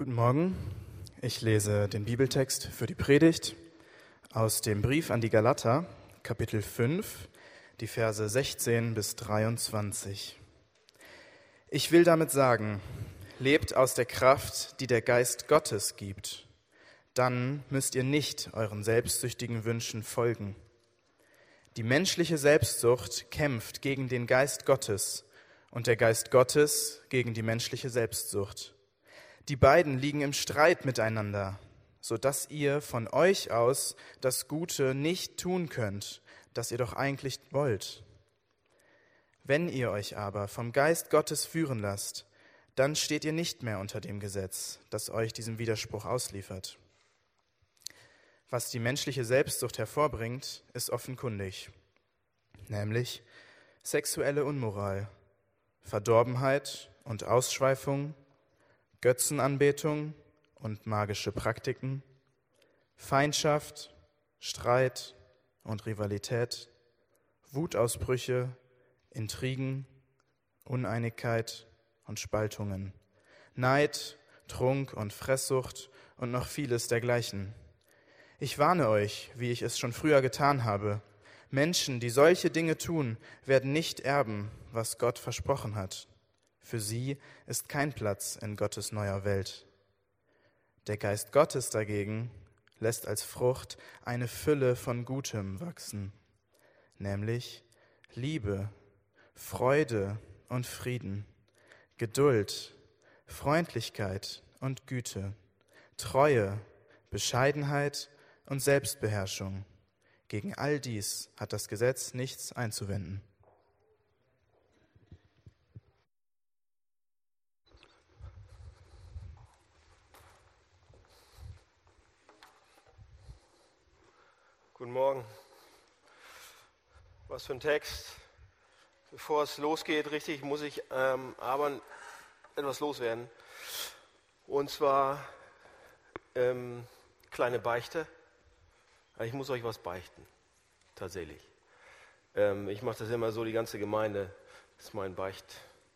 Guten Morgen. Ich lese den Bibeltext für die Predigt aus dem Brief an die Galater, Kapitel 5, die Verse 16 bis 23. Ich will damit sagen, lebt aus der Kraft, die der Geist Gottes gibt. Dann müsst ihr nicht euren selbstsüchtigen Wünschen folgen. Die menschliche Selbstsucht kämpft gegen den Geist Gottes und der Geist Gottes gegen die menschliche Selbstsucht. Die beiden liegen im Streit miteinander, so dass ihr von euch aus das Gute nicht tun könnt, das ihr doch eigentlich wollt. Wenn ihr euch aber vom Geist Gottes führen lasst, dann steht ihr nicht mehr unter dem Gesetz, das euch diesem Widerspruch ausliefert. Was die menschliche Selbstsucht hervorbringt, ist offenkundig, nämlich sexuelle Unmoral, Verdorbenheit und Ausschweifung, Götzenanbetung und magische Praktiken, Feindschaft, Streit und Rivalität, Wutausbrüche, Intrigen, Uneinigkeit und Spaltungen, Neid, Trunk und Fresssucht und noch vieles dergleichen. Ich warne euch, wie ich es schon früher getan habe, Menschen, die solche Dinge tun, werden nicht erben, was Gott versprochen hat. Für sie ist kein Platz in Gottes neuer Welt. Der Geist Gottes dagegen lässt als Frucht eine Fülle von Gutem wachsen, nämlich Liebe, Freude und Frieden, Geduld, Freundlichkeit und Güte, Treue, Bescheidenheit und Selbstbeherrschung. Gegen all dies hat das Gesetz nichts einzuwenden. Guten Morgen. Was für ein Text. Bevor es losgeht, richtig, muss ich ähm, aber etwas loswerden. Und zwar ähm, kleine Beichte. Ich muss euch was beichten, tatsächlich. Ähm, ich mache das immer so, die ganze Gemeinde ist mein Beicht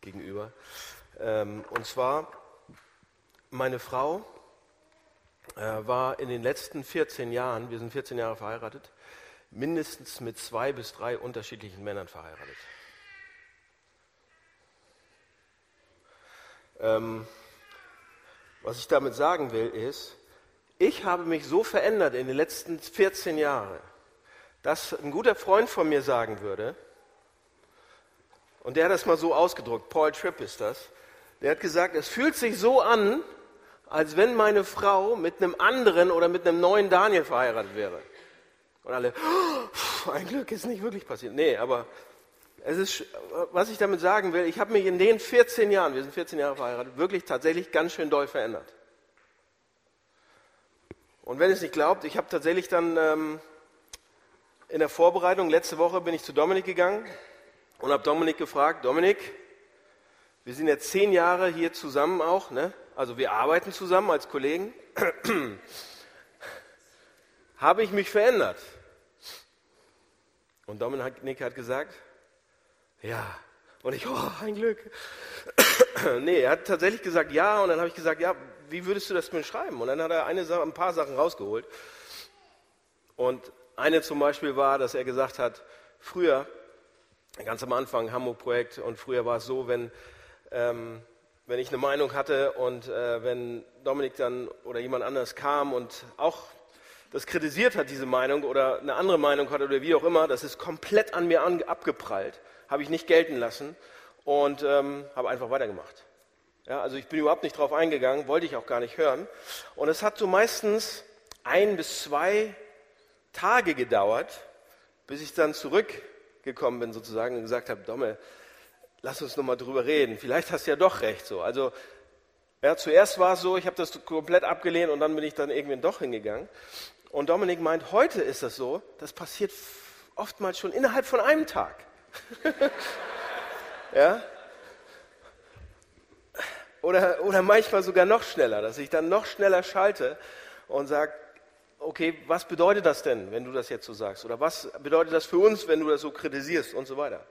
gegenüber. Ähm, und zwar, meine Frau war in den letzten 14 Jahren, wir sind 14 Jahre verheiratet, mindestens mit zwei bis drei unterschiedlichen Männern verheiratet. Ähm, was ich damit sagen will, ist, ich habe mich so verändert in den letzten 14 Jahren, dass ein guter Freund von mir sagen würde, und der hat das mal so ausgedrückt, Paul Tripp ist das, der hat gesagt, es fühlt sich so an, als wenn meine Frau mit einem anderen oder mit einem neuen Daniel verheiratet wäre. Und alle, oh, ein Glück ist nicht wirklich passiert. Nee, aber es ist, was ich damit sagen will, ich habe mich in den 14 Jahren, wir sind 14 Jahre verheiratet, wirklich tatsächlich ganz schön doll verändert. Und wenn ihr es nicht glaubt, ich habe tatsächlich dann ähm, in der Vorbereitung, letzte Woche bin ich zu Dominik gegangen und habe Dominik gefragt, Dominik, wir sind jetzt zehn Jahre hier zusammen auch, ne? Also wir arbeiten zusammen als Kollegen, habe ich mich verändert. Und Dominik hat gesagt, ja. Und ich, oh, ein Glück. nee, er hat tatsächlich gesagt, ja. Und dann habe ich gesagt, ja, wie würdest du das mir schreiben? Und dann hat er eine ein paar Sachen rausgeholt. Und eine zum Beispiel war, dass er gesagt hat, früher, ganz am Anfang, Hamburg-Projekt, und früher war es so, wenn ähm, wenn ich eine Meinung hatte und äh, wenn Dominik dann oder jemand anders kam und auch das kritisiert hat, diese Meinung oder eine andere Meinung hatte oder wie auch immer, das ist komplett an mir an, abgeprallt, habe ich nicht gelten lassen und ähm, habe einfach weitergemacht. Ja, also ich bin überhaupt nicht drauf eingegangen, wollte ich auch gar nicht hören. Und es hat so meistens ein bis zwei Tage gedauert, bis ich dann zurückgekommen bin sozusagen und gesagt habe, Domme, lass uns nochmal drüber reden. Vielleicht hast du ja doch recht so. Also, ja, zuerst war es so, ich habe das komplett abgelehnt und dann bin ich dann irgendwie doch hingegangen. Und Dominik meint, heute ist das so, das passiert oftmals schon innerhalb von einem Tag. ja? Oder, oder manchmal sogar noch schneller, dass ich dann noch schneller schalte und sage, okay, was bedeutet das denn, wenn du das jetzt so sagst? Oder was bedeutet das für uns, wenn du das so kritisierst und so weiter?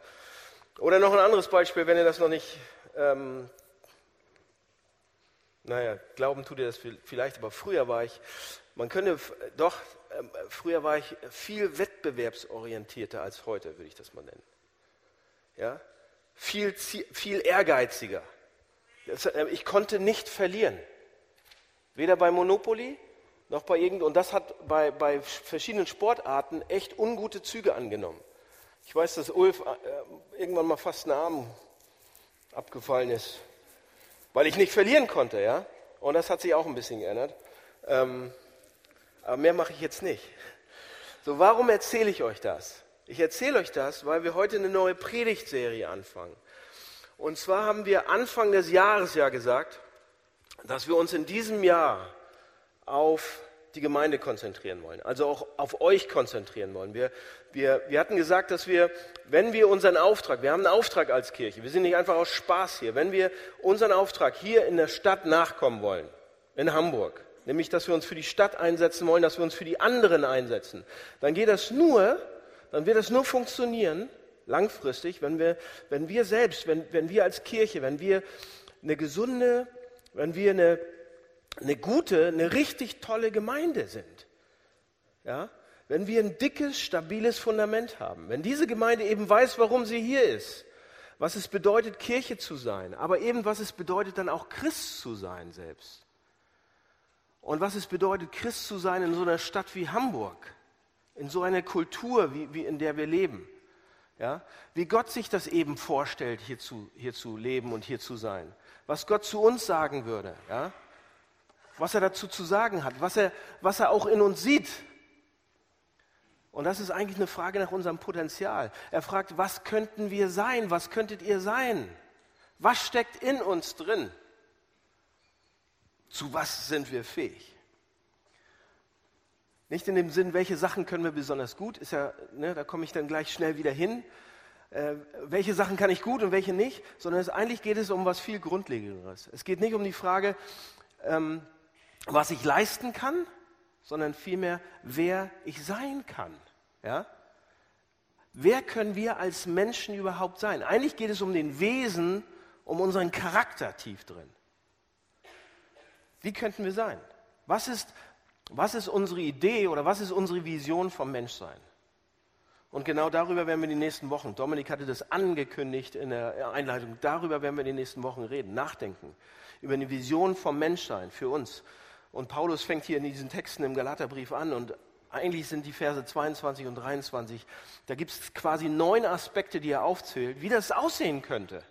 Oder noch ein anderes Beispiel, wenn ihr das noch nicht ähm, Naja, glauben tut ihr das vielleicht, aber früher war ich, man könnte doch, ähm, früher war ich viel wettbewerbsorientierter als heute, würde ich das mal nennen. Ja? Viel, viel ehrgeiziger. Äh, ich konnte nicht verlieren. Weder bei Monopoly noch bei irgend und das hat bei, bei verschiedenen Sportarten echt ungute Züge angenommen. Ich weiß, dass Ulf äh, irgendwann mal fast einen Arm abgefallen ist, weil ich nicht verlieren konnte, ja. Und das hat sich auch ein bisschen geändert. Ähm, aber mehr mache ich jetzt nicht. So, warum erzähle ich euch das? Ich erzähle euch das, weil wir heute eine neue Predigtserie anfangen. Und zwar haben wir Anfang des Jahres ja gesagt, dass wir uns in diesem Jahr auf die Gemeinde konzentrieren wollen, also auch auf euch konzentrieren wollen. Wir, wir, wir hatten gesagt, dass wir, wenn wir unseren Auftrag, wir haben einen Auftrag als Kirche, wir sind nicht einfach aus Spaß hier, wenn wir unseren Auftrag hier in der Stadt nachkommen wollen, in Hamburg, nämlich dass wir uns für die Stadt einsetzen wollen, dass wir uns für die anderen einsetzen, dann geht das nur, dann wird das nur funktionieren, langfristig, wenn wir, wenn wir selbst, wenn, wenn wir als Kirche, wenn wir eine gesunde, wenn wir eine eine gute, eine richtig tolle Gemeinde sind. Ja? Wenn wir ein dickes, stabiles Fundament haben. Wenn diese Gemeinde eben weiß, warum sie hier ist. Was es bedeutet, Kirche zu sein. Aber eben, was es bedeutet, dann auch Christ zu sein selbst. Und was es bedeutet, Christ zu sein in so einer Stadt wie Hamburg. In so einer Kultur, wie, wie in der wir leben. Ja? Wie Gott sich das eben vorstellt, hier zu, hier zu leben und hier zu sein. Was Gott zu uns sagen würde. Ja? Was er dazu zu sagen hat, was er, was er auch in uns sieht. Und das ist eigentlich eine Frage nach unserem Potenzial. Er fragt, was könnten wir sein? Was könntet ihr sein? Was steckt in uns drin? Zu was sind wir fähig? Nicht in dem Sinn, welche Sachen können wir besonders gut, ist ja, ne, da komme ich dann gleich schnell wieder hin. Äh, welche Sachen kann ich gut und welche nicht, sondern es, eigentlich geht es um was viel Grundlegenderes. Es geht nicht um die Frage, ähm, was ich leisten kann, sondern vielmehr, wer ich sein kann. Ja? Wer können wir als Menschen überhaupt sein? Eigentlich geht es um den Wesen, um unseren Charakter tief drin. Wie könnten wir sein? Was ist, was ist unsere Idee oder was ist unsere Vision vom Menschsein? Und genau darüber werden wir in den nächsten Wochen, Dominik hatte das angekündigt in der Einleitung, darüber werden wir in den nächsten Wochen reden, nachdenken, über eine Vision vom Menschsein für uns. Und Paulus fängt hier in diesen Texten im Galaterbrief an und eigentlich sind die Verse 22 und 23, da gibt es quasi neun Aspekte, die er aufzählt, wie das aussehen könnte.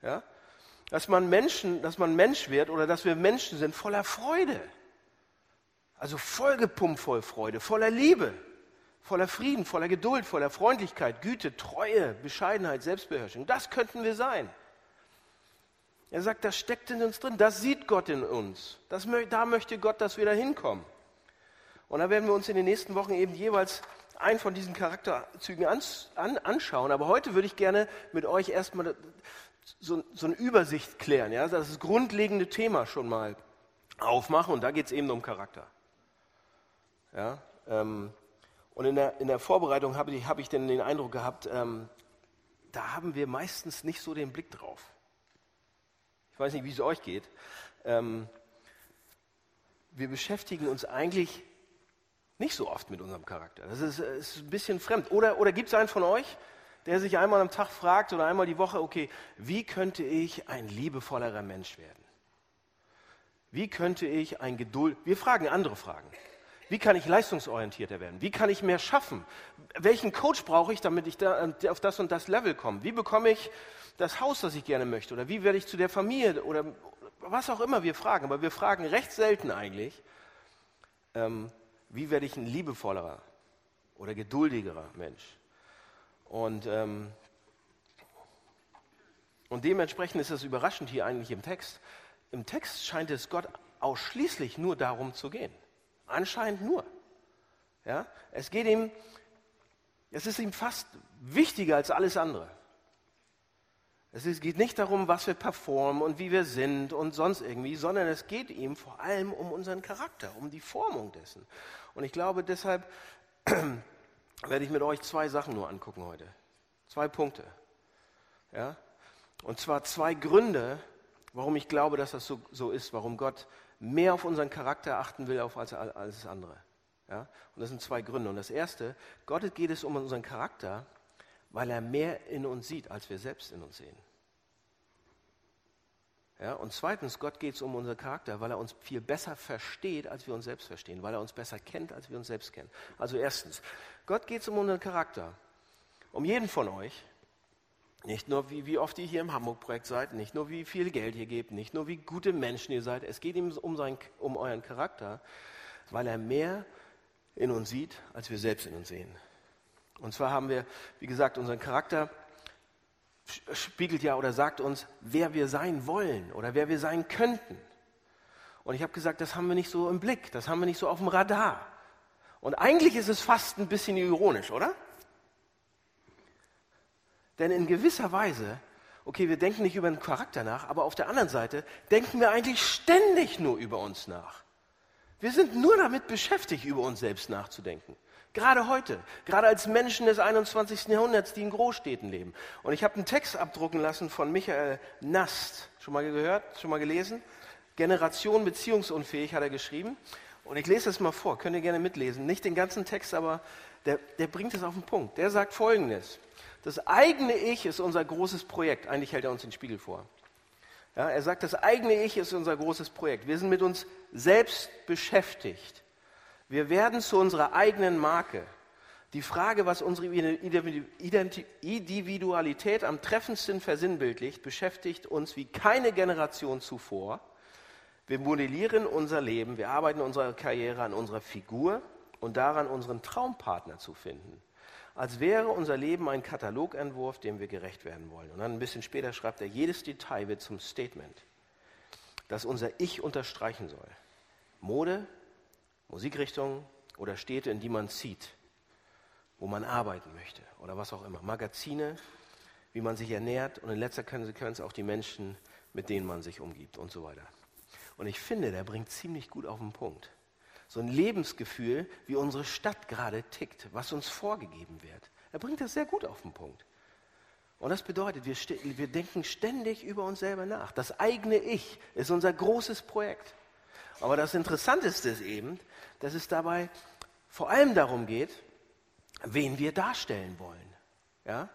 Ja? Dass man Menschen, dass man Mensch wird oder dass wir Menschen sind voller Freude. Also vollgepumpt voll Freude, voller Liebe, voller Frieden, voller Geduld, voller Freundlichkeit, Güte, Treue, Bescheidenheit, Selbstbeherrschung. Das könnten wir sein. Er sagt, das steckt in uns drin, das sieht Gott in uns. Das, da möchte Gott, dass wir da hinkommen. Und da werden wir uns in den nächsten Wochen eben jeweils einen von diesen Charakterzügen an, an, anschauen. Aber heute würde ich gerne mit euch erstmal so, so eine Übersicht klären, ja? das grundlegende Thema schon mal aufmachen. Und da geht es eben um Charakter. Ja? Ähm, und in der, in der Vorbereitung habe ich, hab ich den Eindruck gehabt, ähm, da haben wir meistens nicht so den Blick drauf. Ich weiß nicht, wie es euch geht. Ähm, wir beschäftigen uns eigentlich nicht so oft mit unserem Charakter. Das ist, ist ein bisschen fremd. Oder, oder gibt es einen von euch, der sich einmal am Tag fragt oder einmal die Woche, okay, wie könnte ich ein liebevollerer Mensch werden? Wie könnte ich ein Geduld... Wir fragen andere Fragen. Wie kann ich leistungsorientierter werden? Wie kann ich mehr schaffen? Welchen Coach brauche ich, damit ich da, auf das und das Level komme? Wie bekomme ich das Haus, das ich gerne möchte? Oder wie werde ich zu der Familie? Oder was auch immer wir fragen. Aber wir fragen recht selten eigentlich, ähm, wie werde ich ein liebevollerer oder geduldigerer Mensch? Und, ähm, und dementsprechend ist es überraschend hier eigentlich im Text. Im Text scheint es Gott ausschließlich nur darum zu gehen. Anscheinend nur. Ja? Es geht ihm, es ist ihm fast wichtiger als alles andere. Es geht nicht darum, was wir performen und wie wir sind und sonst irgendwie, sondern es geht ihm vor allem um unseren Charakter, um die Formung dessen. Und ich glaube, deshalb werde ich mit euch zwei Sachen nur angucken heute. Zwei Punkte. Ja? Und zwar zwei Gründe, warum ich glaube, dass das so, so ist, warum Gott mehr auf unseren Charakter achten will als alles andere. Ja? Und das sind zwei Gründe. Und das erste, Gott geht es um unseren Charakter, weil er mehr in uns sieht, als wir selbst in uns sehen. Ja, und zweitens, Gott geht es um unseren Charakter, weil er uns viel besser versteht, als wir uns selbst verstehen, weil er uns besser kennt, als wir uns selbst kennen. Also erstens, Gott geht es um unseren Charakter, um jeden von euch, nicht nur wie, wie oft ihr hier im Hamburg-Projekt seid, nicht nur wie viel Geld ihr gebt, nicht nur wie gute Menschen ihr seid, es geht ihm um, sein, um euren Charakter, weil er mehr in uns sieht, als wir selbst in uns sehen. Und zwar haben wir, wie gesagt, unseren Charakter spiegelt ja oder sagt uns, wer wir sein wollen oder wer wir sein könnten. Und ich habe gesagt, das haben wir nicht so im Blick, das haben wir nicht so auf dem Radar. Und eigentlich ist es fast ein bisschen ironisch, oder? Denn in gewisser Weise, okay, wir denken nicht über den Charakter nach, aber auf der anderen Seite denken wir eigentlich ständig nur über uns nach. Wir sind nur damit beschäftigt, über uns selbst nachzudenken. Gerade heute, gerade als Menschen des 21. Jahrhunderts, die in Großstädten leben. Und ich habe einen Text abdrucken lassen von Michael Nast. Schon mal gehört? Schon mal gelesen? Generation beziehungsunfähig hat er geschrieben. Und ich lese es mal vor, könnt ihr gerne mitlesen. Nicht den ganzen Text, aber der, der bringt es auf den Punkt. Der sagt folgendes. Das eigene Ich ist unser großes Projekt. Eigentlich hält er uns den Spiegel vor. Ja, er sagt, das eigene Ich ist unser großes Projekt. Wir sind mit uns selbst beschäftigt. Wir werden zu unserer eigenen Marke. Die Frage, was unsere Individualität am treffendsten versinnbildlicht, beschäftigt uns wie keine Generation zuvor. Wir modellieren unser Leben, wir arbeiten unsere Karriere an unserer Figur und daran, unseren Traumpartner zu finden. Als wäre unser Leben ein Katalogentwurf, dem wir gerecht werden wollen. Und dann ein bisschen später schreibt er, jedes Detail wird zum Statement, das unser Ich unterstreichen soll. Mode, Musikrichtungen oder Städte, in die man zieht, wo man arbeiten möchte oder was auch immer. Magazine, wie man sich ernährt und in letzter Konsequenz auch die Menschen, mit denen man sich umgibt und so weiter. Und ich finde, der bringt ziemlich gut auf den Punkt. So ein Lebensgefühl, wie unsere Stadt gerade tickt, was uns vorgegeben wird. Er bringt das sehr gut auf den Punkt. Und das bedeutet, wir, wir denken ständig über uns selber nach. Das eigene Ich ist unser großes Projekt. Aber das Interessanteste ist eben, dass es dabei vor allem darum geht, wen wir darstellen wollen. Ja?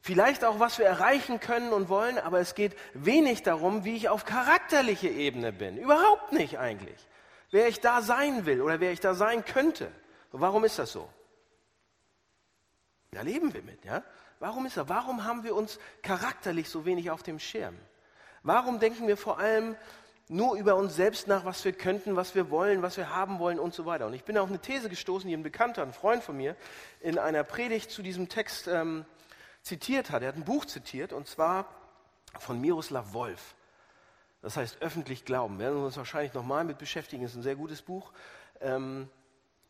Vielleicht auch, was wir erreichen können und wollen, aber es geht wenig darum, wie ich auf charakterliche Ebene bin. Überhaupt nicht eigentlich. Wer ich da sein will oder wer ich da sein könnte. Warum ist das so? Da leben wir mit, ja? Warum ist das? Warum haben wir uns charakterlich so wenig auf dem Schirm? Warum denken wir vor allem nur über uns selbst nach, was wir könnten, was wir wollen, was wir haben wollen und so weiter. Und ich bin auf eine These gestoßen, die ein Bekannter, ein Freund von mir, in einer Predigt zu diesem Text ähm, zitiert hat. Er hat ein Buch zitiert und zwar von Miroslav Wolf. Das heißt öffentlich glauben. Wir werden uns wahrscheinlich nochmal mit beschäftigen. Das ist ein sehr gutes Buch. Ähm,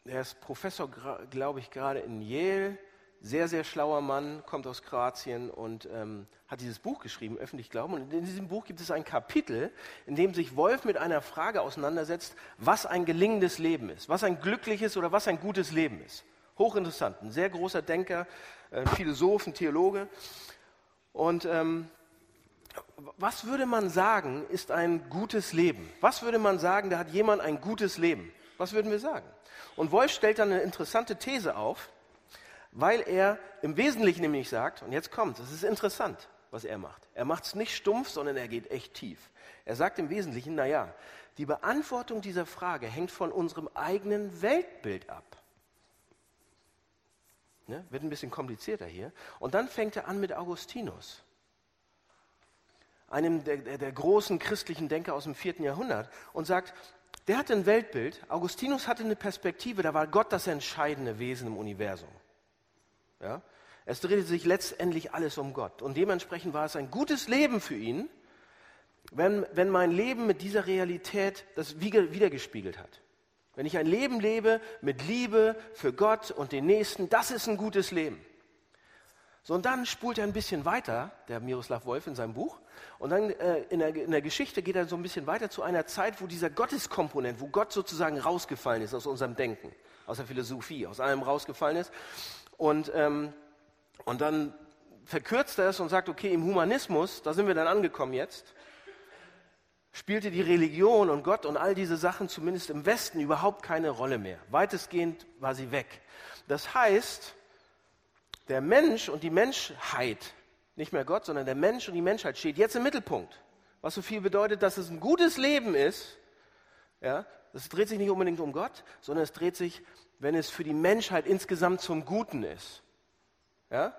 er ist Professor, glaube ich, gerade in Yale sehr, sehr schlauer Mann, kommt aus Kroatien und ähm, hat dieses Buch geschrieben, Öffentlich Glauben. Und in diesem Buch gibt es ein Kapitel, in dem sich Wolf mit einer Frage auseinandersetzt, was ein gelingendes Leben ist, was ein glückliches oder was ein gutes Leben ist. Hochinteressant, ein sehr großer Denker, ein Philosoph, ein Theologe. Und ähm, was würde man sagen, ist ein gutes Leben? Was würde man sagen, da hat jemand ein gutes Leben? Was würden wir sagen? Und Wolf stellt dann eine interessante These auf weil er im Wesentlichen nämlich sagt, und jetzt kommt, es ist interessant, was er macht. Er macht es nicht stumpf, sondern er geht echt tief. Er sagt im Wesentlichen, naja, die Beantwortung dieser Frage hängt von unserem eigenen Weltbild ab. Ne? Wird ein bisschen komplizierter hier. Und dann fängt er an mit Augustinus, einem der, der, der großen christlichen Denker aus dem vierten Jahrhundert, und sagt, der hatte ein Weltbild. Augustinus hatte eine Perspektive, da war Gott das entscheidende Wesen im Universum. Ja? Es drehte sich letztendlich alles um Gott. Und dementsprechend war es ein gutes Leben für ihn, wenn, wenn mein Leben mit dieser Realität das wiedergespiegelt hat. Wenn ich ein Leben lebe mit Liebe für Gott und den Nächsten, das ist ein gutes Leben. So, und dann spult er ein bisschen weiter, der Miroslav Wolf in seinem Buch, und dann äh, in, der, in der Geschichte geht er so ein bisschen weiter zu einer Zeit, wo dieser Gotteskomponent, wo Gott sozusagen rausgefallen ist aus unserem Denken, aus der Philosophie, aus allem rausgefallen ist. Und, ähm, und dann verkürzt er es und sagt, okay, im Humanismus, da sind wir dann angekommen jetzt, spielte die Religion und Gott und all diese Sachen zumindest im Westen überhaupt keine Rolle mehr. Weitestgehend war sie weg. Das heißt, der Mensch und die Menschheit, nicht mehr Gott, sondern der Mensch und die Menschheit steht jetzt im Mittelpunkt. Was so viel bedeutet, dass es ein gutes Leben ist. Ja, das dreht sich nicht unbedingt um Gott, sondern es dreht sich, wenn es für die Menschheit insgesamt zum Guten ist. Ja?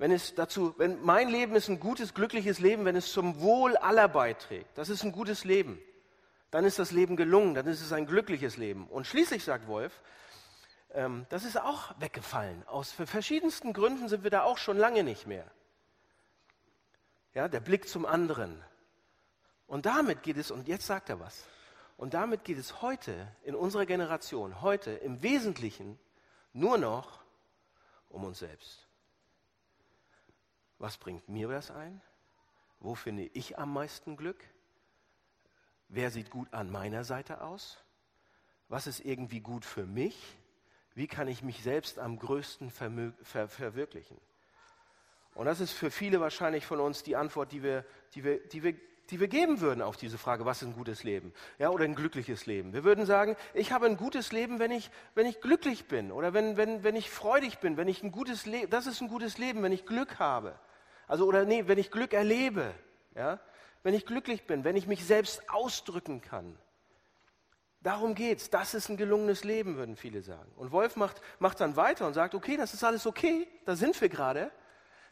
wenn es dazu, wenn mein Leben ist ein gutes, glückliches Leben, wenn es zum Wohl aller beiträgt, das ist ein gutes Leben, dann ist das Leben gelungen, dann ist es ein glückliches Leben. Und schließlich sagt Wolf, ähm, das ist auch weggefallen. Aus verschiedensten Gründen sind wir da auch schon lange nicht mehr. Ja, der Blick zum anderen. Und damit geht es, und jetzt sagt er was, und damit geht es heute in unserer Generation, heute im Wesentlichen nur noch um uns selbst. Was bringt mir das ein? Wo finde ich am meisten Glück? Wer sieht gut an meiner Seite aus? Was ist irgendwie gut für mich? Wie kann ich mich selbst am größten ver verwirklichen? Und das ist für viele wahrscheinlich von uns die Antwort, die wir, die wir, die wir, die wir geben würden auf diese Frage, was ist ein gutes Leben? Ja, oder ein glückliches Leben. Wir würden sagen, ich habe ein gutes Leben, wenn ich, wenn ich glücklich bin oder wenn, wenn, wenn ich freudig bin, wenn ich ein gutes Leben, das ist ein gutes Leben, wenn ich Glück habe. Also, oder nee, wenn ich Glück erlebe, ja, wenn ich glücklich bin, wenn ich mich selbst ausdrücken kann. Darum geht's. Das ist ein gelungenes Leben, würden viele sagen. Und Wolf macht, macht dann weiter und sagt, okay, das ist alles okay, da sind wir gerade.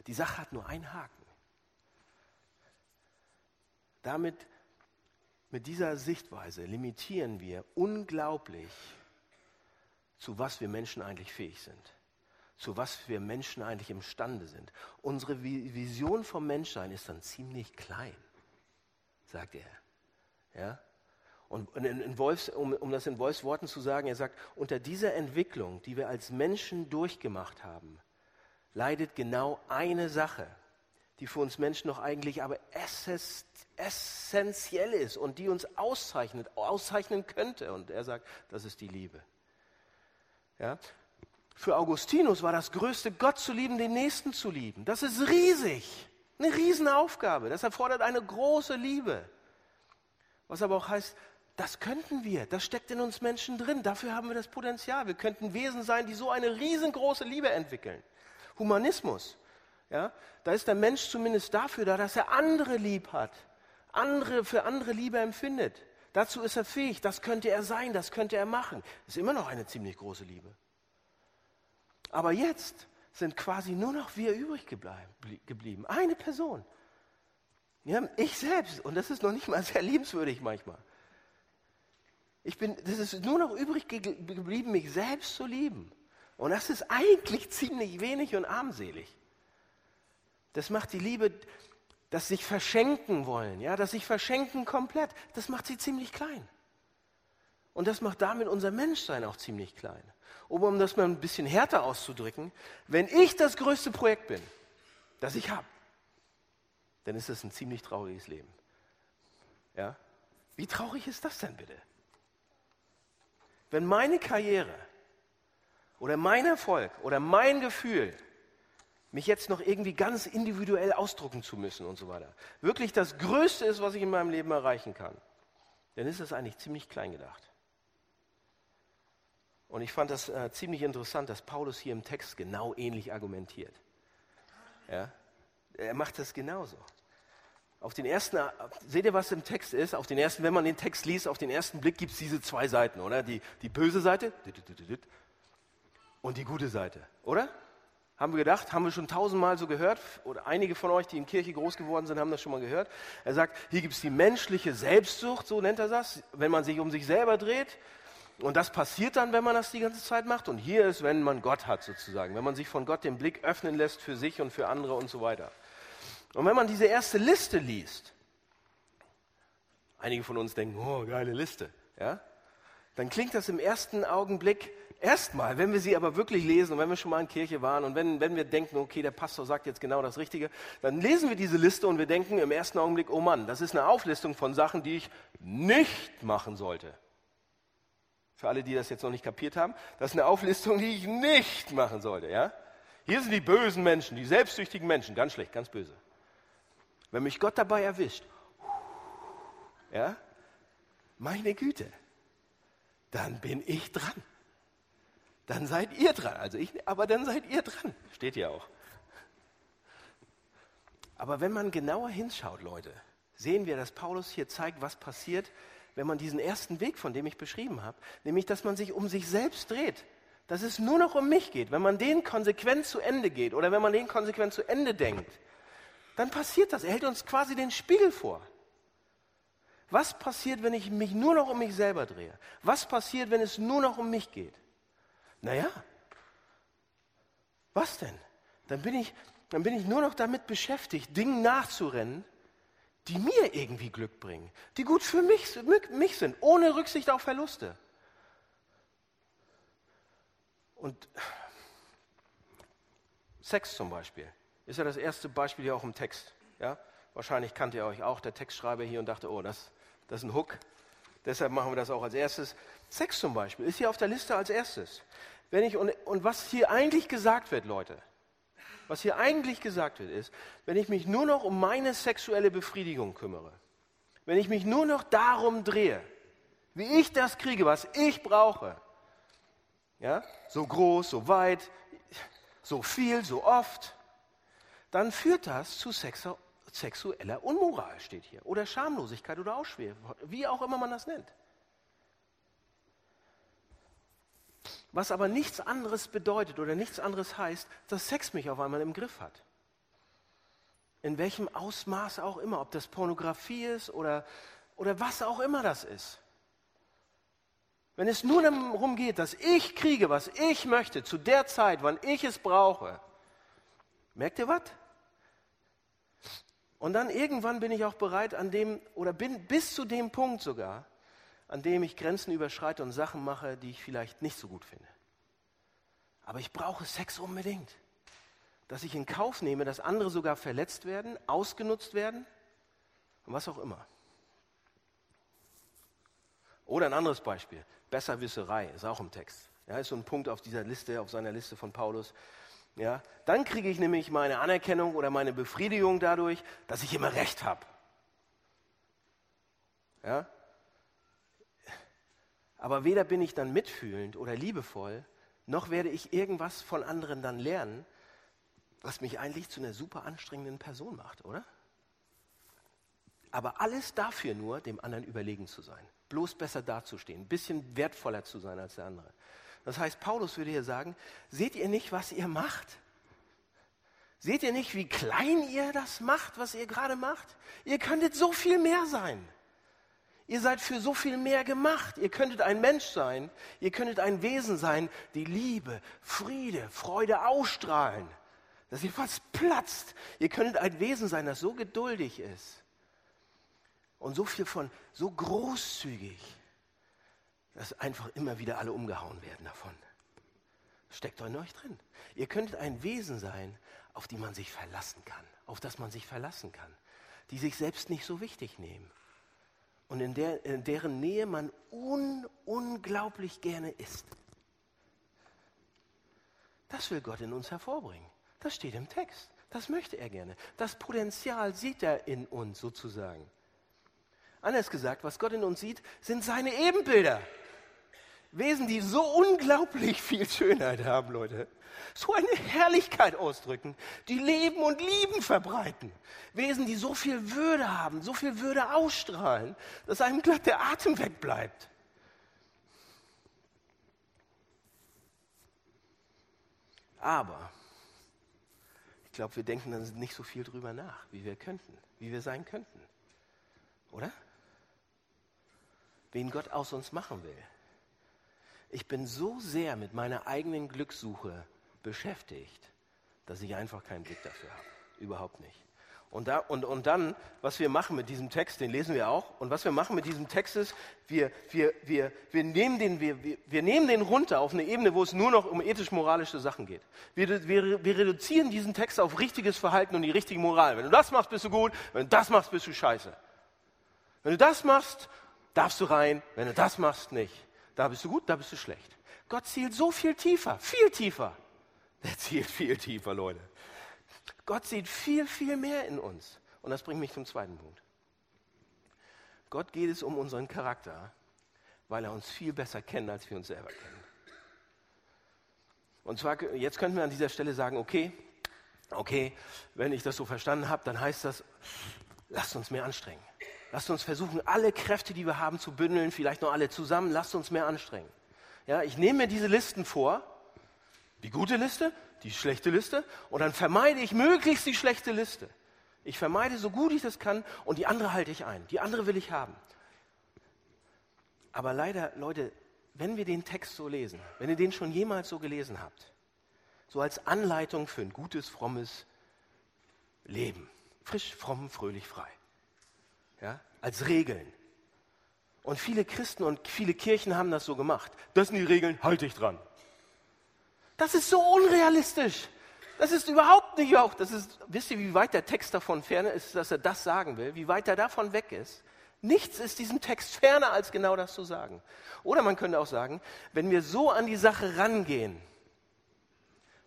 Die Sache hat nur einen Haken. Damit, mit dieser Sichtweise limitieren wir unglaublich, zu was wir Menschen eigentlich fähig sind zu was wir Menschen eigentlich imstande sind. Unsere Vision vom Menschsein ist dann ziemlich klein, sagt er. Ja? Und in Wolfs, um, um das in Wolfs Worten zu sagen, er sagt, unter dieser Entwicklung, die wir als Menschen durchgemacht haben, leidet genau eine Sache, die für uns Menschen noch eigentlich aber essentiell ist und die uns auszeichnet, auszeichnen könnte. Und er sagt, das ist die Liebe. Ja? Für Augustinus war das Größte, Gott zu lieben, den Nächsten zu lieben. Das ist riesig, eine Riesenaufgabe. Das erfordert eine große Liebe. Was aber auch heißt, das könnten wir, das steckt in uns Menschen drin. Dafür haben wir das Potenzial. Wir könnten Wesen sein, die so eine riesengroße Liebe entwickeln. Humanismus, ja, da ist der Mensch zumindest dafür da, dass er andere lieb hat, andere für andere Liebe empfindet. Dazu ist er fähig. Das könnte er sein, das könnte er machen. Das ist immer noch eine ziemlich große Liebe. Aber jetzt sind quasi nur noch wir übrig geblieben. Eine Person. Ja, ich selbst. Und das ist noch nicht mal sehr liebenswürdig manchmal. Ich bin, das ist nur noch übrig geblieben, mich selbst zu lieben. Und das ist eigentlich ziemlich wenig und armselig. Das macht die Liebe, das sich verschenken wollen, ja, das sich verschenken komplett, das macht sie ziemlich klein. Und das macht damit unser Menschsein auch ziemlich klein um das mal ein bisschen härter auszudrücken, wenn ich das größte Projekt bin, das ich habe, dann ist das ein ziemlich trauriges Leben. Ja? Wie traurig ist das denn bitte? Wenn meine Karriere oder mein Erfolg oder mein Gefühl, mich jetzt noch irgendwie ganz individuell ausdrucken zu müssen und so weiter, wirklich das Größte ist, was ich in meinem Leben erreichen kann, dann ist das eigentlich ziemlich klein gedacht. Und ich fand das äh, ziemlich interessant, dass Paulus hier im Text genau ähnlich argumentiert. Ja? Er macht das genauso. Auf den ersten, äh, seht ihr, was im Text ist? Auf den ersten, wenn man den Text liest, auf den ersten Blick gibt es diese zwei Seiten, oder? Die, die böse Seite und die gute Seite, oder? Haben wir gedacht, haben wir schon tausendmal so gehört, oder einige von euch, die in Kirche groß geworden sind, haben das schon mal gehört. Er sagt, hier gibt es die menschliche Selbstsucht, so nennt er das, wenn man sich um sich selber dreht und das passiert dann, wenn man das die ganze Zeit macht. Und hier ist, wenn man Gott hat sozusagen, wenn man sich von Gott den Blick öffnen lässt für sich und für andere und so weiter. Und wenn man diese erste Liste liest, einige von uns denken, oh, geile Liste, ja, dann klingt das im ersten Augenblick erstmal, wenn wir sie aber wirklich lesen und wenn wir schon mal in Kirche waren und wenn, wenn wir denken, okay, der Pastor sagt jetzt genau das Richtige, dann lesen wir diese Liste und wir denken im ersten Augenblick, oh Mann, das ist eine Auflistung von Sachen, die ich nicht machen sollte. Für alle, die das jetzt noch nicht kapiert haben, das ist eine Auflistung, die ich nicht machen sollte. Ja? Hier sind die bösen Menschen, die selbstsüchtigen Menschen, ganz schlecht, ganz böse. Wenn mich Gott dabei erwischt, ja, meine Güte, dann bin ich dran. Dann seid ihr dran. Also ich, aber dann seid ihr dran. Steht hier auch. Aber wenn man genauer hinschaut, Leute, sehen wir, dass Paulus hier zeigt, was passiert, wenn man diesen ersten Weg, von dem ich beschrieben habe, nämlich, dass man sich um sich selbst dreht, dass es nur noch um mich geht. Wenn man den konsequent zu Ende geht oder wenn man den konsequent zu Ende denkt, dann passiert das. Er hält uns quasi den Spiegel vor. Was passiert, wenn ich mich nur noch um mich selber drehe? Was passiert, wenn es nur noch um mich geht? Naja, was denn? Dann bin ich, dann bin ich nur noch damit beschäftigt, Dingen nachzurennen, die mir irgendwie Glück bringen, die gut für mich, mich sind, ohne Rücksicht auf Verluste. Und Sex zum Beispiel ist ja das erste Beispiel hier auch im Text. Ja? Wahrscheinlich kannte ihr euch auch, der Textschreiber hier, und dachte, oh, das, das ist ein Hook. Deshalb machen wir das auch als erstes. Sex zum Beispiel ist hier auf der Liste als erstes. Wenn ich, und, und was hier eigentlich gesagt wird, Leute, was hier eigentlich gesagt wird, ist, wenn ich mich nur noch um meine sexuelle Befriedigung kümmere, wenn ich mich nur noch darum drehe, wie ich das kriege, was ich brauche, ja, so groß, so weit, so viel, so oft, dann führt das zu sexu sexueller Unmoral, steht hier, oder Schamlosigkeit oder Ausschwer, wie auch immer man das nennt. Was aber nichts anderes bedeutet oder nichts anderes heißt, dass Sex mich auf einmal im Griff hat. In welchem Ausmaß auch immer, ob das Pornografie ist oder, oder was auch immer das ist. Wenn es nur darum geht, dass ich kriege, was ich möchte, zu der Zeit, wann ich es brauche, merkt ihr was? Und dann irgendwann bin ich auch bereit, an dem, oder bin bis zu dem Punkt sogar, an dem ich Grenzen überschreite und Sachen mache, die ich vielleicht nicht so gut finde. Aber ich brauche Sex unbedingt. Dass ich in Kauf nehme, dass andere sogar verletzt werden, ausgenutzt werden und was auch immer. Oder ein anderes Beispiel, Besserwisserei, ist auch im Text. Ja, ist so ein Punkt auf dieser Liste, auf seiner Liste von Paulus. Ja, dann kriege ich nämlich meine Anerkennung oder meine Befriedigung dadurch, dass ich immer recht habe. Ja? Aber weder bin ich dann mitfühlend oder liebevoll, noch werde ich irgendwas von anderen dann lernen, was mich eigentlich zu einer super anstrengenden Person macht, oder? Aber alles dafür nur, dem anderen überlegen zu sein, bloß besser dazustehen, ein bisschen wertvoller zu sein als der andere. Das heißt, Paulus würde hier sagen, seht ihr nicht, was ihr macht? Seht ihr nicht, wie klein ihr das macht, was ihr gerade macht? Ihr könntet so viel mehr sein. Ihr seid für so viel mehr gemacht. Ihr könntet ein Mensch sein, ihr könntet ein Wesen sein, die Liebe, Friede, Freude ausstrahlen, dass ihr fast platzt. Ihr könntet ein Wesen sein, das so geduldig ist und so viel von, so großzügig, dass einfach immer wieder alle umgehauen werden davon. Steckt in euch drin. Ihr könntet ein Wesen sein, auf die man sich verlassen kann, auf das man sich verlassen kann, die sich selbst nicht so wichtig nehmen und in, der, in deren Nähe man un, unglaublich gerne ist. Das will Gott in uns hervorbringen. Das steht im Text. Das möchte er gerne. Das Potenzial sieht er in uns sozusagen. Anders gesagt, was Gott in uns sieht, sind seine Ebenbilder. Wesen, die so unglaublich viel Schönheit haben, Leute so eine Herrlichkeit ausdrücken, die Leben und Lieben verbreiten. Wesen, die so viel Würde haben, so viel Würde ausstrahlen, dass einem glatt der Atem wegbleibt. Aber ich glaube, wir denken dann nicht so viel drüber nach, wie wir könnten, wie wir sein könnten. Oder? Wen Gott aus uns machen will. Ich bin so sehr mit meiner eigenen Glückssuche beschäftigt, dass ich einfach keinen Blick dafür habe. Überhaupt nicht. Und, da, und, und dann, was wir machen mit diesem Text, den lesen wir auch, und was wir machen mit diesem Text ist, wir, wir, wir, wir, nehmen, den, wir, wir, wir nehmen den runter auf eine Ebene, wo es nur noch um ethisch-moralische Sachen geht. Wir, wir, wir reduzieren diesen Text auf richtiges Verhalten und die richtige Moral. Wenn du das machst, bist du gut, wenn du das machst, bist du scheiße. Wenn du das machst, darfst du rein, wenn du das machst, nicht. Da bist du gut, da bist du schlecht. Gott zielt so viel tiefer, viel tiefer Der zielt viel tiefer, Leute. Gott sieht viel, viel mehr in uns. Und das bringt mich zum zweiten Punkt. Gott geht es um unseren Charakter, weil er uns viel besser kennt, als wir uns selber kennen. Und zwar, jetzt könnten wir an dieser Stelle sagen, okay, okay, wenn ich das so verstanden habe, dann heißt das, lasst uns mehr anstrengen. Lasst uns versuchen, alle Kräfte, die wir haben, zu bündeln, vielleicht noch alle zusammen, lasst uns mehr anstrengen. Ja, ich nehme mir diese Listen vor, die gute Liste, die schlechte Liste, und dann vermeide ich möglichst die schlechte Liste. Ich vermeide so gut ich das kann und die andere halte ich ein. Die andere will ich haben. Aber leider, Leute, wenn wir den Text so lesen, wenn ihr den schon jemals so gelesen habt, so als Anleitung für ein gutes, frommes Leben, frisch, fromm, fröhlich, frei, ja, als Regeln. Und viele Christen und viele Kirchen haben das so gemacht. Das sind die Regeln, halte ich dran. Das ist so unrealistisch. Das ist überhaupt nicht auch. Das ist, wisst ihr, wie weit der Text davon ferne ist, dass er das sagen will? Wie weit er davon weg ist? Nichts ist diesem Text ferner, als genau das zu sagen. Oder man könnte auch sagen, wenn wir so an die Sache rangehen,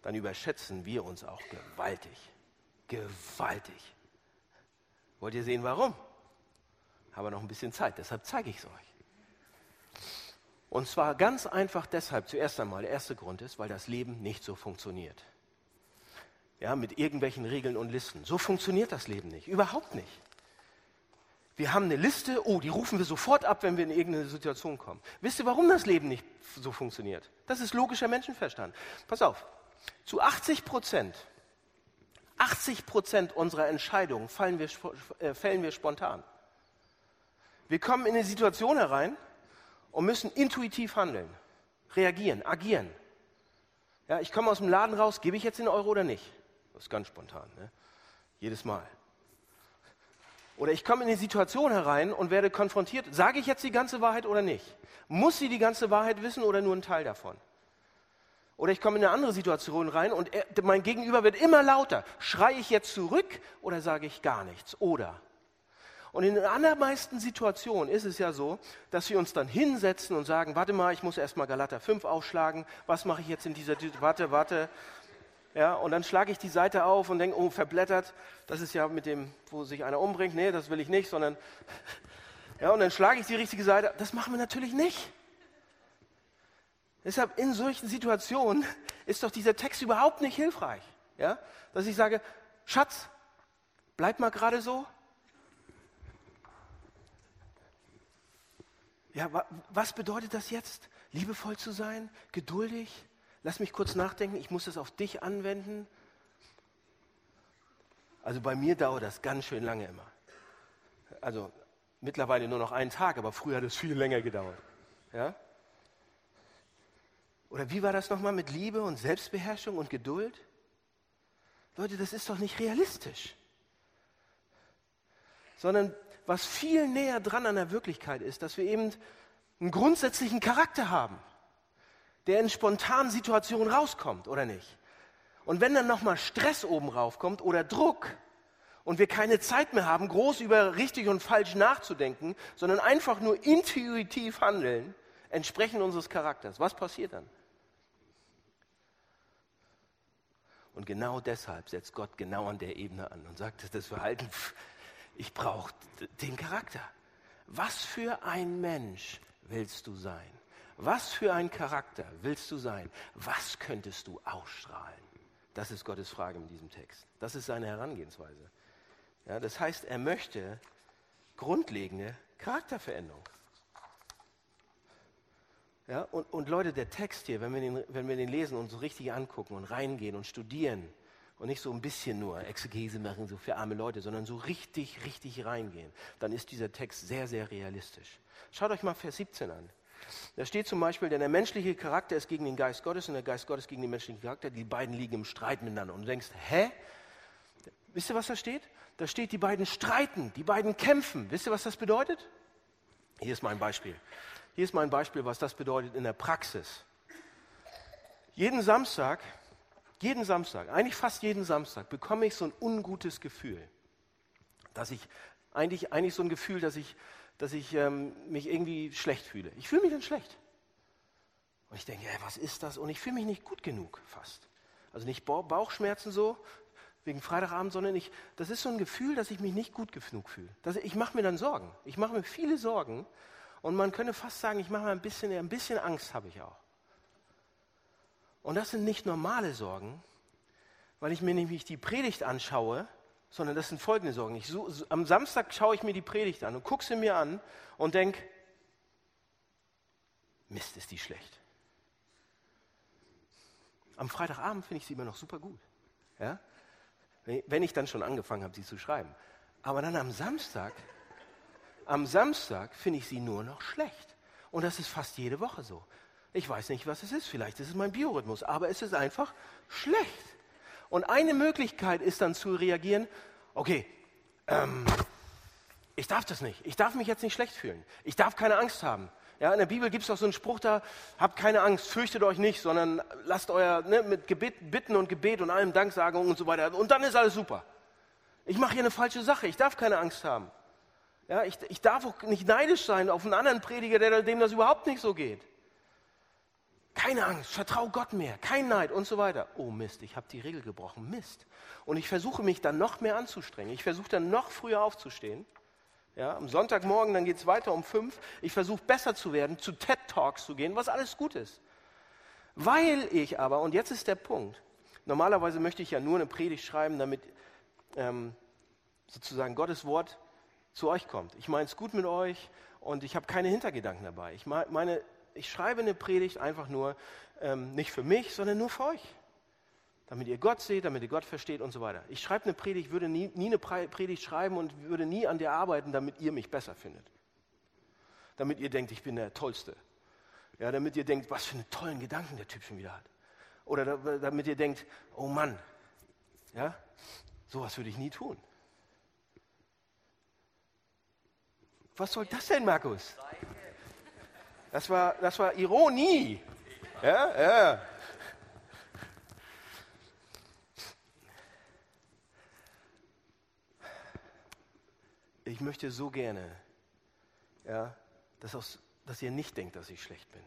dann überschätzen wir uns auch gewaltig. Gewaltig. Wollt ihr sehen, warum? Haben wir noch ein bisschen Zeit, deshalb zeige ich es euch. Und zwar ganz einfach deshalb, zuerst einmal, der erste Grund ist, weil das Leben nicht so funktioniert ja, mit irgendwelchen Regeln und Listen. So funktioniert das Leben nicht, überhaupt nicht. Wir haben eine Liste, oh, die rufen wir sofort ab, wenn wir in irgendeine Situation kommen. Wisst ihr, warum das Leben nicht so funktioniert? Das ist logischer Menschenverstand. Pass auf, zu 80 Prozent, 80 Prozent unserer Entscheidungen fallen wir, äh, fällen wir spontan. Wir kommen in eine Situation herein und müssen intuitiv handeln, reagieren, agieren. Ja, ich komme aus dem Laden raus, gebe ich jetzt den Euro oder nicht? Das ist ganz spontan, ne? jedes Mal. Oder ich komme in die Situation herein und werde konfrontiert, sage ich jetzt die ganze Wahrheit oder nicht? Muss sie die ganze Wahrheit wissen oder nur einen Teil davon? Oder ich komme in eine andere Situation rein und er, mein Gegenüber wird immer lauter. Schreie ich jetzt zurück oder sage ich gar nichts? Oder? Und in den allermeisten Situationen ist es ja so, dass wir uns dann hinsetzen und sagen, warte mal, ich muss erst mal Galater 5 aufschlagen. Was mache ich jetzt in dieser, warte, warte, ja, und dann schlage ich die Seite auf und denke, oh, verblättert, das ist ja mit dem, wo sich einer umbringt. Nee, das will ich nicht, sondern, ja, und dann schlage ich die richtige Seite. Das machen wir natürlich nicht. Deshalb in solchen Situationen ist doch dieser Text überhaupt nicht hilfreich. Ja, dass ich sage, Schatz, bleib mal gerade so. Ja, was bedeutet das jetzt? Liebevoll zu sein, geduldig, Lass mich kurz nachdenken, ich muss das auf dich anwenden. Also bei mir dauert das ganz schön lange immer. Also mittlerweile nur noch einen Tag, aber früher hat es viel länger gedauert. Ja? Oder wie war das nochmal mit Liebe und Selbstbeherrschung und Geduld? Leute, das ist doch nicht realistisch. Sondern was viel näher dran an der Wirklichkeit ist, dass wir eben einen grundsätzlichen Charakter haben der in spontanen Situationen rauskommt, oder nicht? Und wenn dann nochmal Stress oben raufkommt oder Druck und wir keine Zeit mehr haben, groß über richtig und falsch nachzudenken, sondern einfach nur intuitiv handeln, entsprechend unseres Charakters, was passiert dann? Und genau deshalb setzt Gott genau an der Ebene an und sagt, das Verhalten, ich brauche den Charakter. Was für ein Mensch willst du sein? Was für ein Charakter willst du sein? Was könntest du ausstrahlen? Das ist Gottes Frage in diesem Text. Das ist seine Herangehensweise. Ja, das heißt, er möchte grundlegende Charakterveränderung. Ja, und, und Leute, der Text hier, wenn wir, den, wenn wir den lesen und so richtig angucken und reingehen und studieren und nicht so ein bisschen nur Exegese machen, so für arme Leute, sondern so richtig, richtig reingehen, dann ist dieser Text sehr, sehr realistisch. Schaut euch mal Vers 17 an. Da steht zum Beispiel, denn der menschliche Charakter ist gegen den Geist Gottes und der Geist Gottes gegen den menschlichen Charakter. Die beiden liegen im Streit miteinander. Und du denkst, hä? Wisst ihr, was da steht? Da steht, die beiden streiten, die beiden kämpfen. Wisst ihr, was das bedeutet? Hier ist mein Beispiel. Hier ist mein Beispiel, was das bedeutet in der Praxis. Jeden Samstag, jeden Samstag, eigentlich fast jeden Samstag, bekomme ich so ein ungutes Gefühl. Dass ich, eigentlich, eigentlich so ein Gefühl, dass ich dass ich ähm, mich irgendwie schlecht fühle. Ich fühle mich dann schlecht. Und ich denke, ey, was ist das? Und ich fühle mich nicht gut genug fast. Also nicht Bauchschmerzen so, wegen Freitagabend, sondern ich, das ist so ein Gefühl, dass ich mich nicht gut genug fühle. Das, ich mache mir dann Sorgen. Ich mache mir viele Sorgen. Und man könnte fast sagen, ich mache mir ein bisschen, ein bisschen Angst habe ich auch. Und das sind nicht normale Sorgen, weil ich mir nämlich die Predigt anschaue, sondern das sind folgende Sorgen. Ich, so, am Samstag schaue ich mir die Predigt an und gucke sie mir an und denke, Mist, ist die schlecht. Am Freitagabend finde ich sie immer noch super gut. Ja? Wenn ich dann schon angefangen habe, sie zu schreiben. Aber dann am Samstag, am Samstag finde ich sie nur noch schlecht. Und das ist fast jede Woche so. Ich weiß nicht, was es ist. Vielleicht ist es mein Biorhythmus, aber es ist einfach schlecht. Und eine Möglichkeit ist dann zu reagieren, okay, ähm, ich darf das nicht. Ich darf mich jetzt nicht schlecht fühlen. Ich darf keine Angst haben. Ja, in der Bibel gibt es doch so einen Spruch da, habt keine Angst, fürchtet euch nicht, sondern lasst euer, ne, mit Gebet, Bitten und Gebet und allem Danksagung und so weiter. Und dann ist alles super. Ich mache hier eine falsche Sache, ich darf keine Angst haben. Ja, ich, ich darf auch nicht neidisch sein auf einen anderen Prediger, der, dem das überhaupt nicht so geht. Keine Angst, vertrau Gott mehr, kein Neid und so weiter. Oh Mist, ich habe die Regel gebrochen, Mist. Und ich versuche mich dann noch mehr anzustrengen. Ich versuche dann noch früher aufzustehen ja, am Sonntagmorgen, dann geht es weiter um fünf. Ich versuche besser zu werden, zu TED Talks zu gehen, was alles gut ist. Weil ich aber, und jetzt ist der Punkt, normalerweise möchte ich ja nur eine Predigt schreiben, damit ähm, sozusagen Gottes Wort zu euch kommt. Ich meine es gut mit euch und ich habe keine Hintergedanken dabei. Ich meine, ich schreibe eine Predigt einfach nur ähm, nicht für mich, sondern nur für euch damit ihr Gott seht, damit ihr Gott versteht und so weiter. Ich schreibe eine Predigt, würde nie, nie eine Predigt schreiben und würde nie an der arbeiten, damit ihr mich besser findet. Damit ihr denkt, ich bin der Tollste. Ja, damit ihr denkt, was für einen tollen Gedanken der Typ schon wieder hat. Oder damit ihr denkt, oh Mann, ja, sowas würde ich nie tun. Was soll das denn, Markus? Das war, das war Ironie. Ja, ja. ich möchte so gerne, ja, dass, aus, dass ihr nicht denkt, dass ich schlecht bin.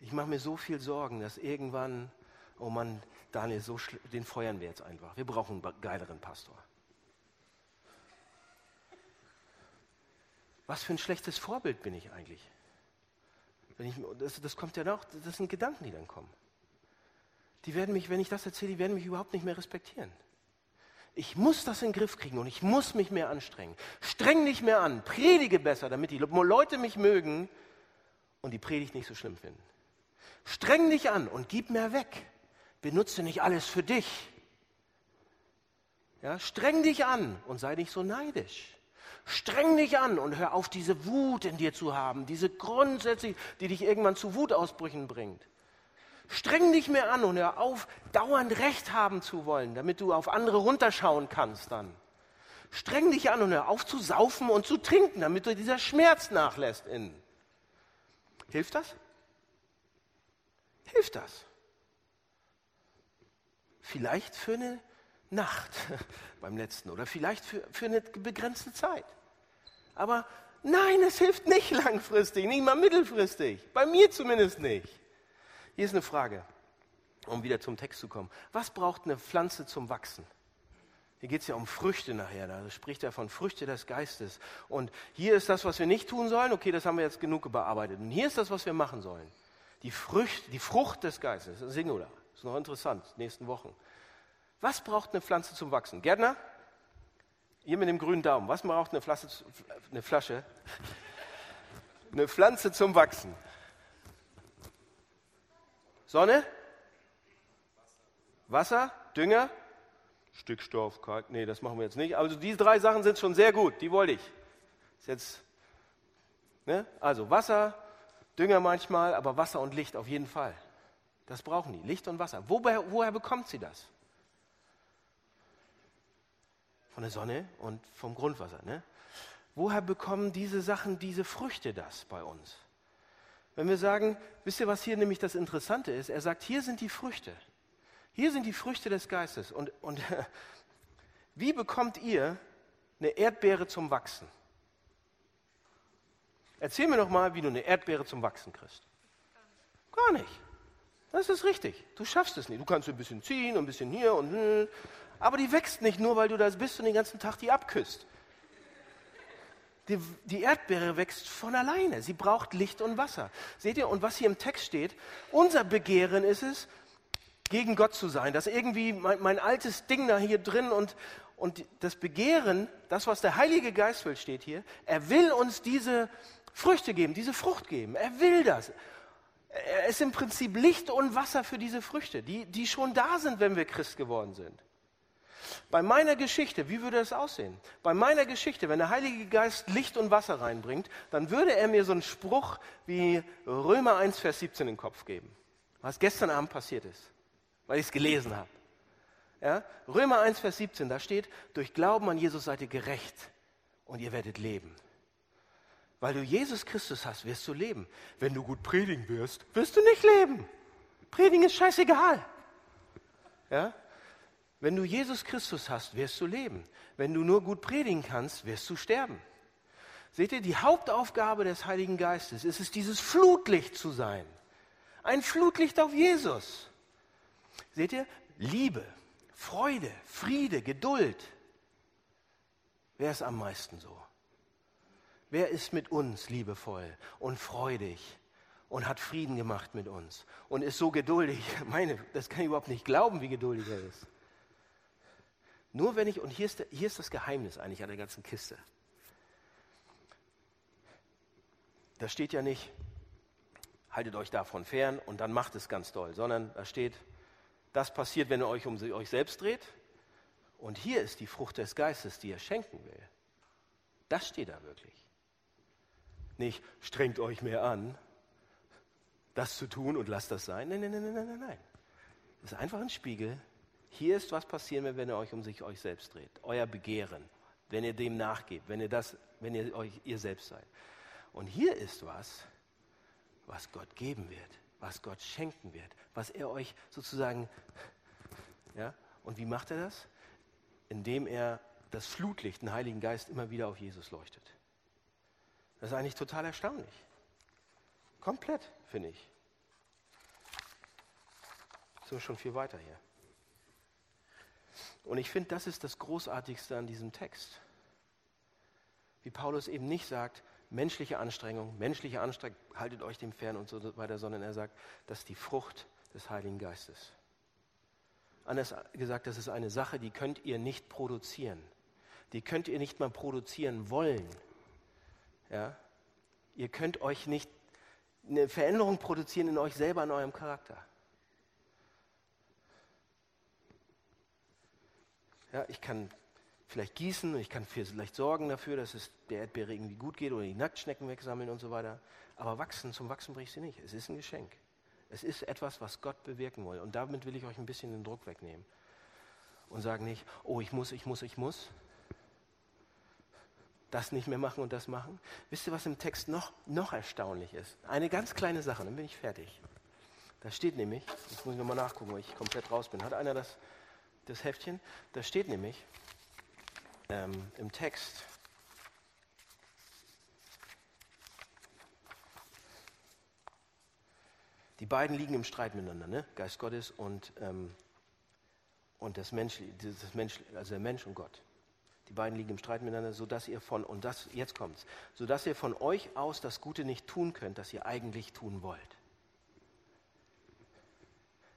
Ich mache mir so viel Sorgen, dass irgendwann, oh Mann, Daniel, so den feuern wir jetzt einfach. Wir brauchen einen geileren Pastor. Was für ein schlechtes Vorbild bin ich eigentlich? Ich, das, das kommt ja noch, das sind Gedanken, die dann kommen. Die werden mich, wenn ich das erzähle, die werden mich überhaupt nicht mehr respektieren. Ich muss das in den Griff kriegen und ich muss mich mehr anstrengen. Streng dich mehr an, predige besser, damit die Leute mich mögen und die Predigt nicht so schlimm finden. Streng dich an und gib mehr weg. Benutze nicht alles für dich. Ja, streng dich an und sei nicht so neidisch. Streng dich an und hör auf, diese Wut in dir zu haben, diese Grundsätze, die dich irgendwann zu Wutausbrüchen bringt. Streng dich mehr an und hör auf, dauernd Recht haben zu wollen, damit du auf andere runterschauen kannst dann. Streng dich an und hör auf zu saufen und zu trinken, damit du dieser Schmerz nachlässt innen. Hilft das? Hilft das? Vielleicht für eine Nacht beim letzten oder vielleicht für, für eine begrenzte Zeit. Aber nein, es hilft nicht langfristig, nicht mal mittelfristig. Bei mir zumindest nicht. Hier ist eine Frage, um wieder zum Text zu kommen. Was braucht eine Pflanze zum Wachsen? Hier geht es ja um Früchte nachher, da spricht er von Früchte des Geistes. Und hier ist das, was wir nicht tun sollen, okay, das haben wir jetzt genug bearbeitet. Und hier ist das, was wir machen sollen. Die, Frücht, die Frucht des Geistes, Singular, ist noch interessant, nächsten Wochen. Was braucht eine Pflanze zum Wachsen? Gärtner? Ihr mit dem grünen Daumen, was braucht eine, Flasche, eine Flasche? Eine Pflanze zum Wachsen? Sonne? Wasser? Dünger? Stickstoff, Kalk. Nee, das machen wir jetzt nicht. Also diese drei Sachen sind schon sehr gut. Die wollte ich. Ist jetzt, ne? Also Wasser, Dünger manchmal, aber Wasser und Licht auf jeden Fall. Das brauchen die. Licht und Wasser. Woher, woher bekommt sie das? Von der Sonne und vom Grundwasser. Ne? Woher bekommen diese Sachen, diese Früchte das bei uns? Wenn wir sagen, wisst ihr, was hier nämlich das Interessante ist? Er sagt, hier sind die Früchte. Hier sind die Früchte des Geistes. Und, und wie bekommt ihr eine Erdbeere zum Wachsen? Erzähl mir doch mal, wie du eine Erdbeere zum Wachsen kriegst. Gar nicht. Das ist richtig. Du schaffst es nicht. Du kannst ein bisschen ziehen und ein bisschen hier und hm. Aber die wächst nicht nur, weil du da bist und den ganzen Tag die abküsst. Die, die, Erdbeere wächst von alleine. Sie braucht Licht und Wasser. Seht ihr? Und was hier im Text steht, unser Begehren ist es, gegen Gott zu sein. Das irgendwie mein, mein altes Ding da hier drin und, und das Begehren, das, was der Heilige Geist will, steht hier. Er will uns diese Früchte geben, diese Frucht geben. Er will das. Er ist im Prinzip Licht und Wasser für diese Früchte, die, die schon da sind, wenn wir Christ geworden sind. Bei meiner Geschichte, wie würde das aussehen? Bei meiner Geschichte, wenn der Heilige Geist Licht und Wasser reinbringt, dann würde er mir so einen Spruch wie Römer 1, Vers 17 in den Kopf geben, was gestern Abend passiert ist, weil ich es gelesen habe. Ja? Römer 1, Vers 17, da steht, durch Glauben an Jesus seid ihr gerecht und ihr werdet leben. Weil du Jesus Christus hast, wirst du leben. Wenn du gut predigen wirst, wirst du nicht leben. Predigen ist scheißegal. Ja? Wenn du Jesus Christus hast, wirst du leben. Wenn du nur gut predigen kannst, wirst du sterben. Seht ihr, die Hauptaufgabe des Heiligen Geistes ist es, dieses Flutlicht zu sein. Ein Flutlicht auf Jesus. Seht ihr, Liebe, Freude, Friede, Geduld. Wer ist am meisten so? Wer ist mit uns liebevoll und freudig und hat Frieden gemacht mit uns und ist so geduldig? Meine, das kann ich überhaupt nicht glauben, wie geduldig er ist. Nur wenn ich, und hier ist, hier ist das Geheimnis eigentlich an der ganzen Kiste. Da steht ja nicht, haltet euch davon fern und dann macht es ganz doll, sondern da steht, das passiert, wenn ihr euch um euch selbst dreht. Und hier ist die Frucht des Geistes, die er schenken will. Das steht da wirklich. Nicht, strengt euch mehr an, das zu tun und lasst das sein. Nein, nein, nein, nein, nein, nein. Das ist einfach ein Spiegel. Hier ist, was passieren wird, wenn ihr euch um sich euch selbst dreht. Euer Begehren, wenn ihr dem nachgebt, wenn ihr das, wenn ihr euch ihr selbst seid. Und hier ist was, was Gott geben wird, was Gott schenken wird, was er euch sozusagen, ja, und wie macht er das? Indem er das Flutlicht, den Heiligen Geist, immer wieder auf Jesus leuchtet. Das ist eigentlich total erstaunlich. Komplett, finde ich. So schon viel weiter hier. Und ich finde, das ist das Großartigste an diesem Text. Wie Paulus eben nicht sagt, menschliche Anstrengung, menschliche Anstrengung, haltet euch dem fern und so weiter, sondern er sagt, das ist die Frucht des Heiligen Geistes. Anders gesagt, das ist eine Sache, die könnt ihr nicht produzieren. Die könnt ihr nicht mal produzieren wollen. Ja? Ihr könnt euch nicht eine Veränderung produzieren in euch selber, in eurem Charakter. Ja, ich kann vielleicht gießen, ich kann vielleicht sorgen dafür, dass es der Erdbeere irgendwie gut geht oder die Nacktschnecken wegsammeln und so weiter. Aber wachsen, zum Wachsen bricht sie nicht. Es ist ein Geschenk. Es ist etwas, was Gott bewirken will. Und damit will ich euch ein bisschen den Druck wegnehmen. Und sagen nicht, oh, ich muss, ich muss, ich muss, das nicht mehr machen und das machen. Wisst ihr, was im Text noch, noch erstaunlich ist? Eine ganz kleine Sache, dann bin ich fertig. Da steht nämlich, jetzt muss ich nochmal nachgucken, weil ich komplett raus bin. Hat einer das, das Heftchen? Da steht nämlich ähm, im Text, die beiden liegen im Streit miteinander, ne? Geist Gottes und, ähm, und das Mensch, das Mensch, also der Mensch und Gott. Die beiden liegen im Streit miteinander, sodass ihr von, und das, jetzt kommt's, sodass ihr von euch aus das Gute nicht tun könnt, das ihr eigentlich tun wollt.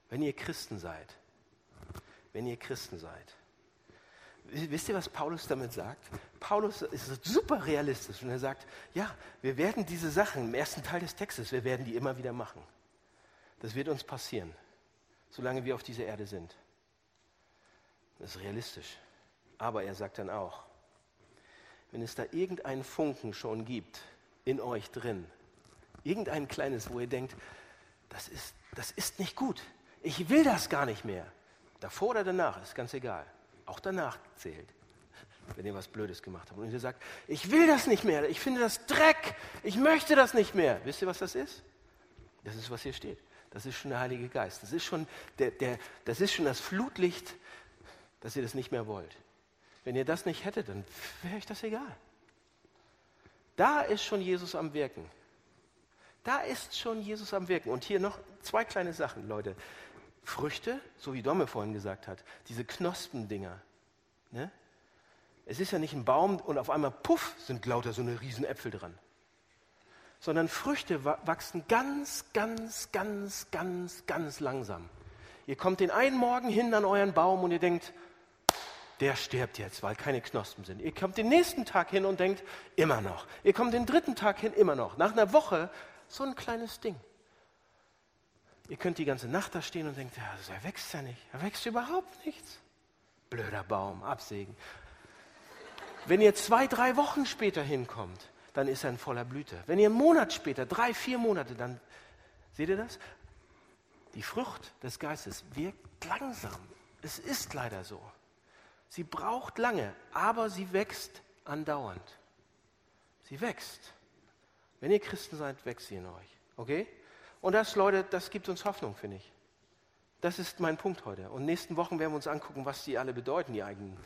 Wenn ihr Christen seid, wenn ihr Christen seid, wisst ihr, was Paulus damit sagt? Paulus ist super realistisch und er sagt, ja, wir werden diese Sachen im ersten Teil des Textes, wir werden die immer wieder machen. Das wird uns passieren, solange wir auf dieser Erde sind. Das ist realistisch. Aber er sagt dann auch, wenn es da irgendeinen Funken schon gibt in euch drin, irgendein kleines, wo ihr denkt, das ist, das ist nicht gut, ich will das gar nicht mehr, davor oder danach, ist ganz egal, auch danach zählt, wenn ihr was Blödes gemacht habt und ihr sagt, ich will das nicht mehr, ich finde das Dreck, ich möchte das nicht mehr, wisst ihr, was das ist? Das ist, was hier steht. Das ist schon der Heilige Geist. Das ist schon, der, der, das, ist schon das Flutlicht, dass ihr das nicht mehr wollt. Wenn ihr das nicht hättet, dann wäre euch das egal. Da ist schon Jesus am Wirken. Da ist schon Jesus am Wirken. Und hier noch zwei kleine Sachen, Leute. Früchte, so wie Domme vorhin gesagt hat, diese Knospendinger. Ne? Es ist ja nicht ein Baum und auf einmal, puff, sind lauter so eine riesen Äpfel dran. Sondern Früchte wachsen ganz, ganz, ganz, ganz, ganz langsam. Ihr kommt den einen Morgen hin an euren Baum und ihr denkt, der stirbt jetzt, weil keine Knospen sind. Ihr kommt den nächsten Tag hin und denkt, immer noch. Ihr kommt den dritten Tag hin, immer noch. Nach einer Woche so ein kleines Ding. Ihr könnt die ganze Nacht da stehen und denkt, ja, er wächst ja nicht. Er wächst überhaupt nichts. Blöder Baum, absägen. Wenn ihr zwei, drei Wochen später hinkommt, dann ist er in voller Blüte. Wenn ihr einen Monat später, drei, vier Monate, dann seht ihr das? Die Frucht des Geistes wirkt langsam. Es ist leider so. Sie braucht lange, aber sie wächst andauernd. Sie wächst. Wenn ihr Christen seid, wächst sie in euch. Okay? Und das, Leute, das gibt uns Hoffnung, finde ich. Das ist mein Punkt heute. Und nächsten Wochen werden wir uns angucken, was die alle bedeuten, die eigenen.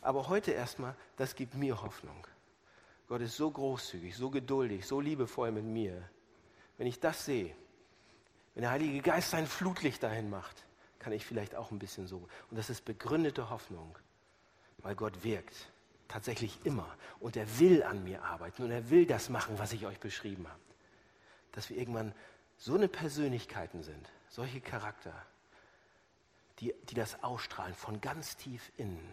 Aber heute erstmal, das gibt mir Hoffnung. Gott ist so großzügig, so geduldig, so liebevoll mit mir. Wenn ich das sehe, wenn der Heilige Geist sein Flutlicht dahin macht, kann ich vielleicht auch ein bisschen so. Und das ist begründete Hoffnung, weil Gott wirkt. Tatsächlich immer. Und er will an mir arbeiten und er will das machen, was ich euch beschrieben habe. Dass wir irgendwann so eine Persönlichkeiten sind, solche Charakter, die, die das ausstrahlen von ganz tief innen,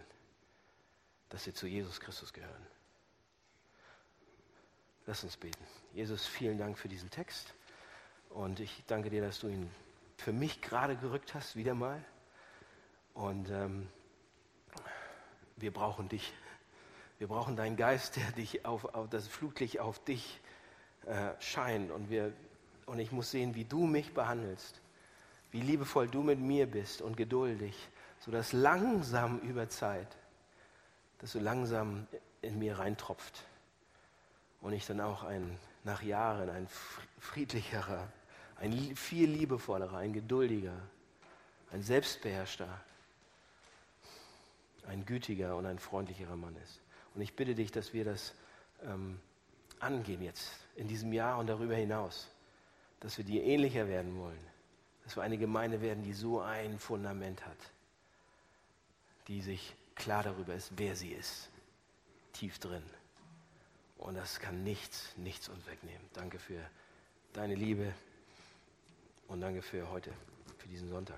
dass wir zu Jesus Christus gehören. Lass uns beten. Jesus, vielen Dank für diesen Text. Und ich danke dir, dass du ihn für mich gerade gerückt hast, wieder mal. Und ähm, wir brauchen dich. Wir brauchen deinen Geist, der dich auf, auf das Flutlicht auf dich äh, scheint. Und, wir, und ich muss sehen, wie du mich behandelst, wie liebevoll du mit mir bist und geduldig, sodass langsam über Zeit, dass du langsam in mir reintropft. Und ich dann auch ein, nach Jahren ein friedlicherer, ein viel liebevollerer, ein geduldiger, ein selbstbeherrschter, ein gütiger und ein freundlicherer Mann ist. Und ich bitte dich, dass wir das ähm, angehen jetzt in diesem Jahr und darüber hinaus, dass wir dir ähnlicher werden wollen, dass wir eine Gemeinde werden, die so ein Fundament hat, die sich klar darüber ist, wer sie ist, tief drin. Und das kann nichts, nichts uns wegnehmen. Danke für deine Liebe. Und danke für heute, für diesen Sonntag.